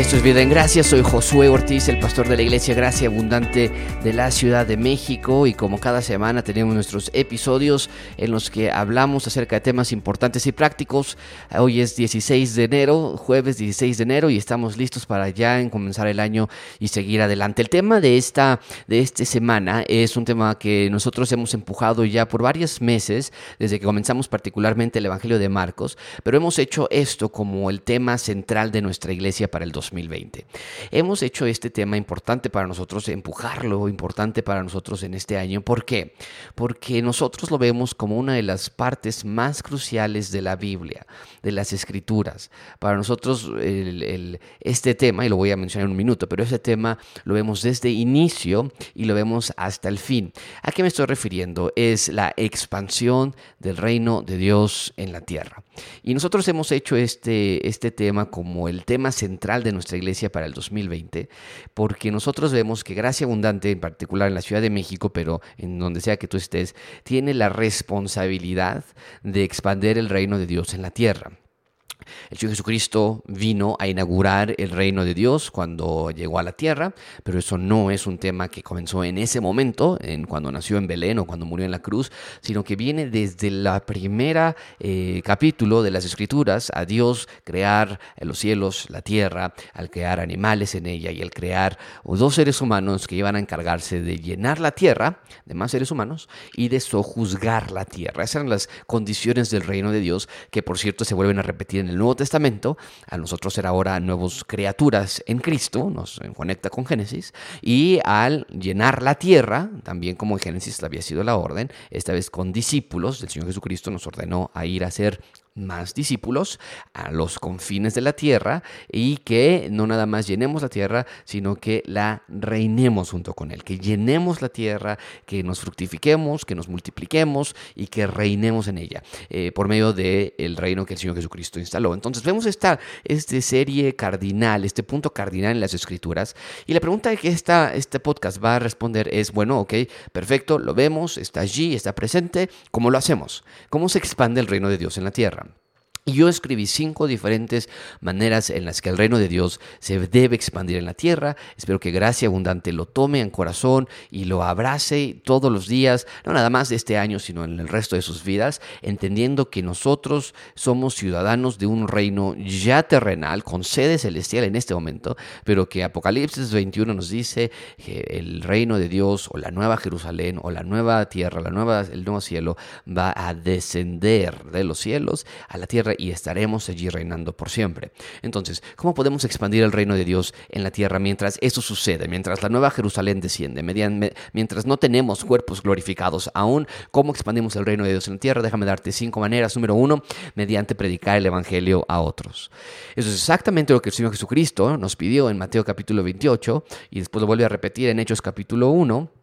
Esto es Vida en Gracia, soy Josué Ortiz, el pastor de la Iglesia Gracia Abundante de la Ciudad de México y como cada semana tenemos nuestros episodios en los que hablamos acerca de temas importantes y prácticos. Hoy es 16 de enero, jueves 16 de enero y estamos listos para ya comenzar el año y seguir adelante. El tema de esta, de esta semana es un tema que nosotros hemos empujado ya por varios meses, desde que comenzamos particularmente el Evangelio de Marcos, pero hemos hecho esto como el tema central de nuestra iglesia para el 2020. Hemos hecho este tema importante para nosotros, empujarlo, importante para nosotros en este año. ¿Por qué? Porque nosotros lo vemos como una de las partes más cruciales de la Biblia, de las escrituras. Para nosotros este tema, y lo voy a mencionar en un minuto, pero este tema lo vemos desde inicio y lo vemos hasta el fin. ¿A qué me estoy refiriendo? Es la expansión del reino de Dios en la tierra. Y nosotros hemos hecho este, este tema como el tema central de nuestra iglesia para el 2020, porque nosotros vemos que Gracia Abundante, en particular en la Ciudad de México, pero en donde sea que tú estés, tiene la responsabilidad de expandir el reino de Dios en la tierra. El Señor Jesucristo vino a inaugurar el reino de Dios cuando llegó a la tierra, pero eso no es un tema que comenzó en ese momento, en cuando nació en Belén o cuando murió en la cruz, sino que viene desde la primera eh, capítulo de las Escrituras a Dios crear los cielos, la tierra, al crear animales en ella y al crear dos seres humanos que iban a encargarse de llenar la tierra, de más seres humanos, y de sojuzgar la tierra. Esas eran las condiciones del reino de Dios que por cierto se vuelven a repetir en el Nuevo Testamento, a nosotros ser ahora nuevos criaturas en Cristo, nos conecta con Génesis, y al llenar la tierra, también como en Génesis había sido la orden, esta vez con discípulos, el Señor Jesucristo nos ordenó a ir a ser más discípulos a los confines de la tierra y que no nada más llenemos la tierra, sino que la reinemos junto con Él, que llenemos la tierra, que nos fructifiquemos, que nos multipliquemos y que reinemos en ella eh, por medio del el reino que el Señor Jesucristo instaló. Entonces vemos esta, esta serie cardinal, este punto cardinal en las escrituras y la pregunta que esta, este podcast va a responder es, bueno, ok, perfecto, lo vemos, está allí, está presente, ¿cómo lo hacemos? ¿Cómo se expande el reino de Dios en la tierra? Y yo escribí cinco diferentes maneras en las que el reino de Dios se debe expandir en la tierra. Espero que Gracia Abundante lo tome en corazón y lo abrace todos los días, no nada más de este año, sino en el resto de sus vidas, entendiendo que nosotros somos ciudadanos de un reino ya terrenal, con sede celestial en este momento, pero que Apocalipsis 21 nos dice que el reino de Dios o la nueva Jerusalén o la nueva tierra, la nueva, el nuevo cielo va a descender de los cielos a la tierra y estaremos allí reinando por siempre. Entonces, ¿cómo podemos expandir el reino de Dios en la tierra mientras eso sucede, mientras la nueva Jerusalén desciende, mientras no tenemos cuerpos glorificados aún? ¿Cómo expandimos el reino de Dios en la tierra? Déjame darte cinco maneras. Número uno, mediante predicar el Evangelio a otros. Eso es exactamente lo que el Señor Jesucristo nos pidió en Mateo capítulo 28 y después lo vuelve a repetir en Hechos capítulo 1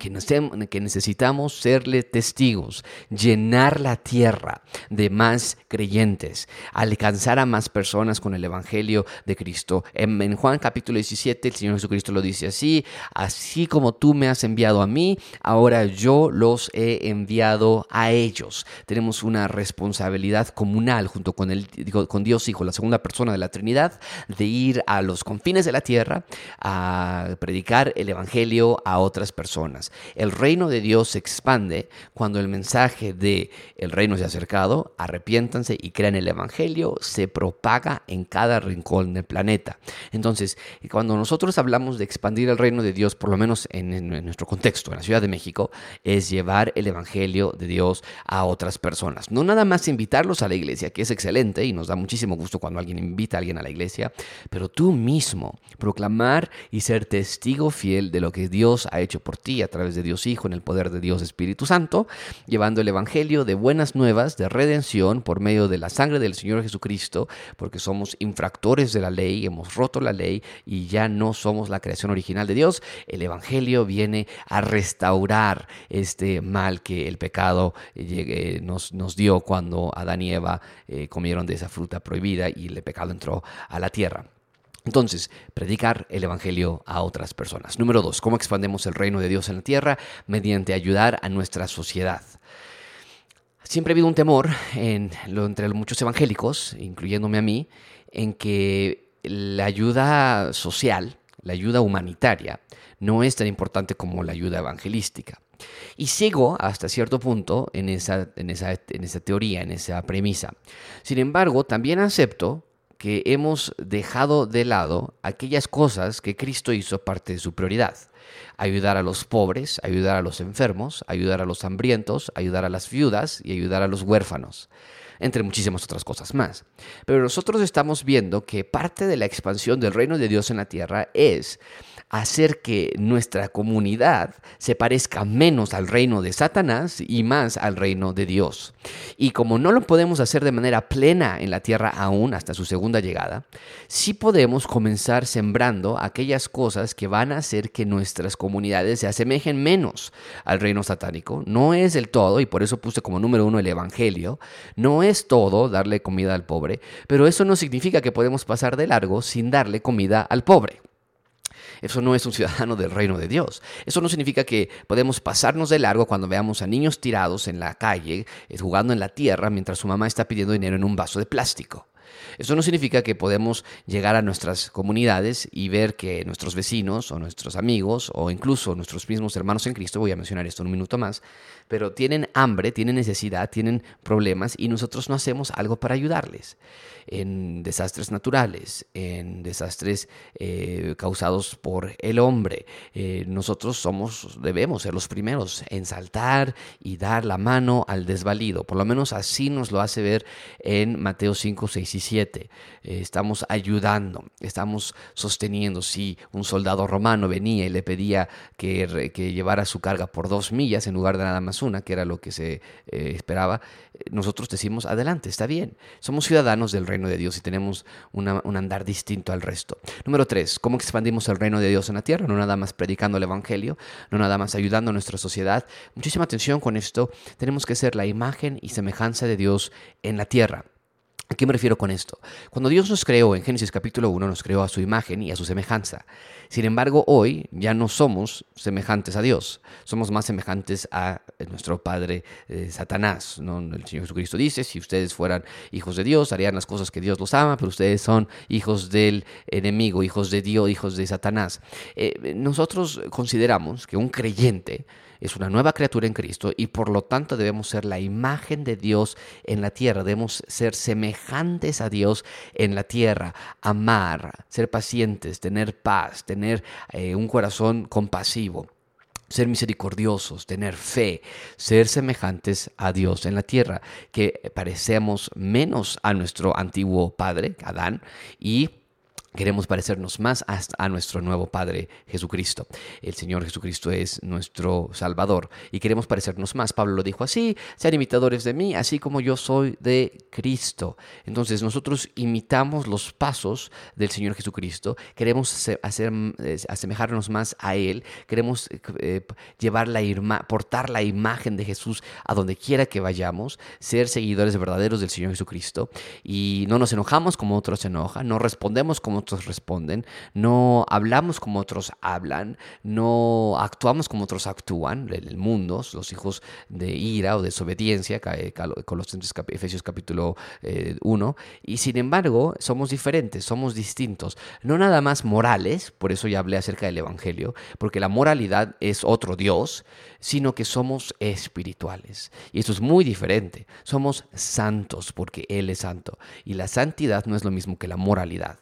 que necesitamos serle testigos, llenar la tierra de más creyentes, alcanzar a más personas con el Evangelio de Cristo. En, Juan capítulo 17 el Señor Jesucristo lo dice así, así como tú me has enviado a mí, ahora yo los he enviado a ellos. Tenemos una responsabilidad comunal junto con, el, con Dios Hijo, la segunda persona de la Trinidad, de ir a los confines de la tierra a predicar el Evangelio a otras personas. El reino de Dios se expande cuando el mensaje de el reino se ha acercado, arrepiéntanse y crean el evangelio, se propaga en cada rincón del planeta. Entonces, cuando nosotros hablamos de expandir el reino de Dios, por lo menos en, nuestro contexto, en la Ciudad de México, es llevar el evangelio de Dios a otras personas. No nada más invitarlos a la iglesia, que es excelente y nos da muchísimo gusto cuando alguien invita a alguien a la iglesia, pero tú mismo proclamar y ser testigo fiel de lo que Dios ha hecho por ti a través través de Dios Hijo, en el poder de Dios Espíritu Santo, llevando el Evangelio de buenas nuevas, de redención por medio de la sangre del Señor Jesucristo, porque somos infractores de la ley, hemos roto la ley y ya no somos la creación original de Dios. El Evangelio viene a restaurar este mal que el pecado eh, nos, nos dio cuando Adán y Eva eh, comieron de esa fruta prohibida y el pecado entró a la tierra. Entonces, predicar el Evangelio a otras personas. Número dos, ¿cómo expandemos el reino de Dios en la tierra? Mediante ayudar a nuestra sociedad. Siempre ha habido un temor en, entre muchos evangélicos, incluyéndome a mí, en que la ayuda social, la ayuda humanitaria, no es tan importante como la ayuda evangelística. Y sigo hasta cierto punto en esa teoría, en esa premisa. Sin embargo, también acepto que hemos dejado de lado aquellas cosas que Cristo hizo parte de su prioridad. Ayudar a los pobres, ayudar a los enfermos, ayudar a los hambrientos, ayudar a las viudas y ayudar a los huérfanos entre muchísimas otras cosas más. Pero nosotros estamos viendo que parte de la expansión del reino de Dios en la tierra es hacer que nuestra comunidad se parezca menos al reino de Satanás y más al reino de Dios. Y como no lo podemos hacer de manera plena en la tierra aún hasta su segunda llegada, sí podemos comenzar sembrando aquellas cosas que van a hacer que nuestras comunidades se asemejen menos al reino satánico. No es el todo, y por eso puse como número uno el Evangelio, no es todo darle comida al pobre, pero eso no significa que podemos pasar de largo sin darle comida al pobre. Eso no es un ciudadano del reino de Dios. Eso no significa que podemos pasarnos de largo cuando veamos a niños tirados en la calle, eh, jugando en la tierra, mientras su mamá está pidiendo dinero en un vaso de plástico. Eso no significa que podemos llegar a nuestras comunidades y ver que nuestros vecinos o nuestros amigos o incluso nuestros mismos hermanos en Cristo, voy a mencionar esto en un minuto más, pero tienen hambre, tienen necesidad, tienen problemas y nosotros no hacemos algo para ayudarles en desastres naturales, en desastres eh, causados por el hombre. Eh, nosotros somos, debemos ser los primeros en saltar y dar la mano al desvalido. Por lo menos así nos lo hace ver en Mateo 5, 6 y 7. Eh, estamos ayudando, estamos sosteniendo. Si un soldado romano venía y le pedía que, llevara su carga por dos millas en lugar de nada más una, que era lo que se eh, esperaba, nosotros decimos, adelante, está bien. Somos ciudadanos del reino de Dios y tenemos un andar distinto al resto. Número tres, ¿cómo expandimos el reino de Dios en la tierra? No nada más predicando el Evangelio, no nada más ayudando a nuestra sociedad. Muchísima atención con esto. Tenemos que ser la imagen y semejanza de Dios en la tierra. ¿A qué me refiero con esto? Cuando Dios nos creó en Génesis capítulo 1, nos creó a su imagen y a su semejanza. Sin embargo, hoy ya no somos semejantes a Dios, somos más semejantes a nuestro Padre eh, Satanás. ¿no? El Señor Jesucristo dice, si ustedes fueran hijos de Dios, harían las cosas que Dios los ama, pero ustedes son hijos del enemigo, hijos de Dios, hijos de Satanás. Eh, nosotros consideramos que un creyente, es una nueva criatura en Cristo y por lo tanto debemos ser la imagen de Dios en la tierra, debemos ser semejantes a Dios en la tierra, amar, ser pacientes, tener paz, tener eh, un corazón compasivo ser misericordiosos, tener fe, ser semejantes a Dios en la tierra, que parecemos menos a nuestro antiguo padre, Adán, y Queremos parecernos más a nuestro nuevo Padre Jesucristo. El Señor Jesucristo es nuestro Salvador y queremos parecernos más. Pablo lo dijo así, sean imitadores de mí, así como yo soy de Cristo. Entonces nosotros imitamos los pasos del Señor Jesucristo, queremos hacer, asemejarnos más a Él, queremos eh, llevar la, portar la imagen de Jesús a donde quiera que vayamos, ser seguidores verdaderos del Señor Jesucristo y no nos enojamos como otros se enojan, no respondemos como otros responden, no hablamos como otros hablan, no actuamos como otros actúan, el mundo, los hijos de ira o desobediencia, Colosenses Efesios capítulo 1, eh, y sin embargo somos diferentes, somos distintos, no nada más morales, por eso ya hablé acerca del Evangelio, porque la moralidad es otro Dios, sino que somos espirituales. Y eso es muy diferente. Somos santos porque Él es santo. Y la santidad no es lo mismo que la moralidad.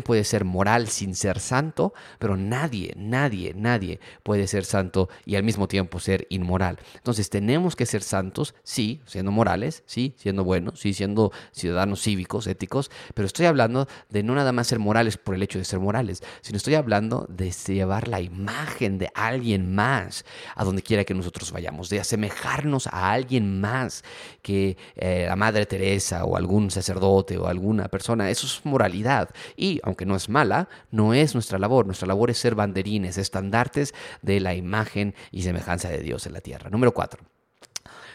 Puede ser moral sin ser santo, pero nadie, nadie, nadie puede ser santo y al mismo tiempo ser inmoral. Entonces tenemos que ser santos, sí, siendo morales, sí, siendo buenos, sí, siendo ciudadanos cívicos, éticos, pero estoy hablando de no nada más ser morales por el hecho de ser morales, sino estoy hablando de llevar la imagen de alguien más a donde quiera que nosotros vayamos, de asemejarnos a alguien más que eh, la Madre Teresa o algún sacerdote o alguna persona. Eso es moralidad. Y aunque no es mala, no es nuestra labor. Nuestra labor es ser banderines, estandartes de la imagen y semejanza de Dios en la tierra. Número cuatro.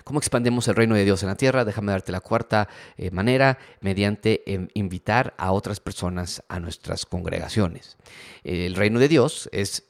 ¿Cómo expandemos el reino de Dios en la tierra? Déjame darte la cuarta eh, manera, mediante em, invitar a otras personas a nuestras congregaciones. El reino de Dios es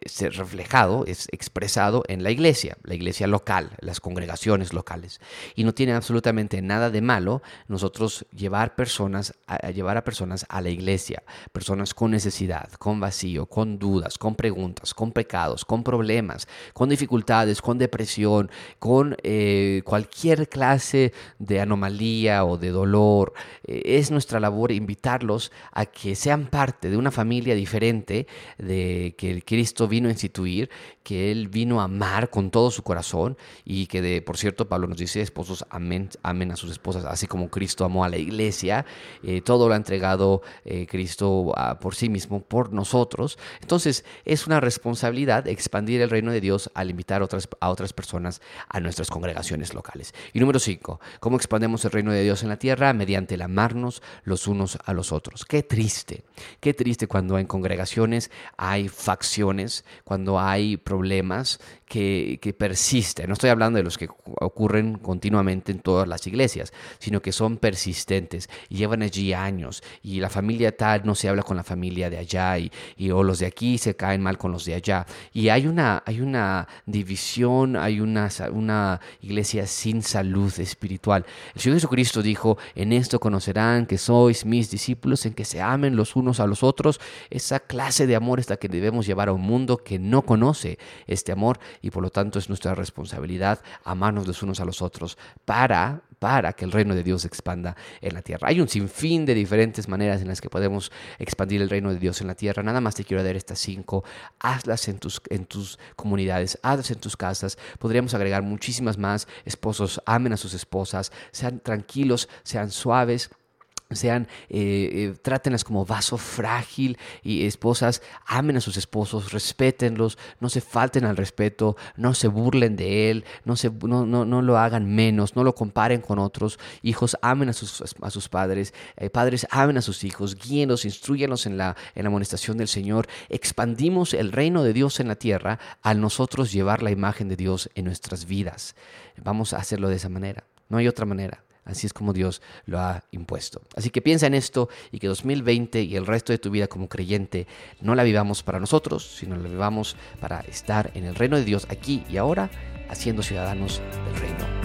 es reflejado, es expresado en la iglesia, la iglesia local, las congregaciones locales. Y no tiene absolutamente nada de malo nosotros llevar personas a, llevar a personas a la iglesia, personas con necesidad, con vacío, con dudas, con preguntas, con pecados, con problemas, con dificultades, con depresión, con eh, cualquier clase de anomalía o de dolor. Eh, es nuestra labor invitarlos a que sean parte de una familia diferente de que Cristo vino a instituir, que Él vino a amar con todo su corazón y que, de, por cierto, Pablo nos dice, esposos, amen, amen a sus esposas, así como Cristo amó a la iglesia, eh, todo lo ha entregado eh, Cristo por sí mismo, por nosotros. Entonces, es una responsabilidad expandir el reino de Dios al invitar otras, a otras personas a nuestras congregaciones locales. Y número cinco, ¿cómo expandemos el reino de Dios en la tierra? Mediante el amarnos los unos a los otros. Qué triste, qué triste cuando en congregaciones hay facciones, cuando hay problemas que, persisten. No estoy hablando de los que ocurren continuamente en todas las iglesias, sino que son persistentes y llevan allí años y la familia tal no se habla con la familia de allá y, o los de aquí se caen mal con los de allá. Y hay una, hay una división, hay una, una iglesia sin salud espiritual. El Señor Jesucristo dijo, en esto conocerán que sois mis discípulos, en que se amen los unos a los otros. Esa clase de amor es la que debemos llevar a un mundo que no conoce este amor y por lo tanto es nuestra responsabilidad amarnos los unos a los otros para para que el reino de Dios se expanda en la tierra. Hay un sinfín de diferentes maneras en las que podemos expandir el reino de Dios en la tierra. Nada más te quiero dar estas cinco. Hazlas en tus, en tus comunidades, hazlas en tus casas. Podríamos agregar muchísimas más. Esposos, amen a sus esposas, sean tranquilos, sean suaves sean, eh, eh, trátenlas como vaso frágil y esposas, amen a sus esposos, respétenlos, no se falten al respeto, no se burlen de él, no, se, no, no, lo hagan menos, no lo comparen con otros. Hijos, amen a sus, a sus padres, eh, padres, amen a sus hijos, guíenlos, instruyanlos en la, en la amonestación del Señor. Expandimos el reino de Dios en la tierra al nosotros llevar la imagen de Dios en nuestras vidas. Vamos a hacerlo de esa manera, no hay otra manera. Así es como Dios lo ha impuesto. Así que piensa en esto y que 2020 y el resto de tu vida como creyente no la vivamos para nosotros, sino la vivamos para estar en el reino de Dios aquí y ahora, haciendo ciudadanos del reino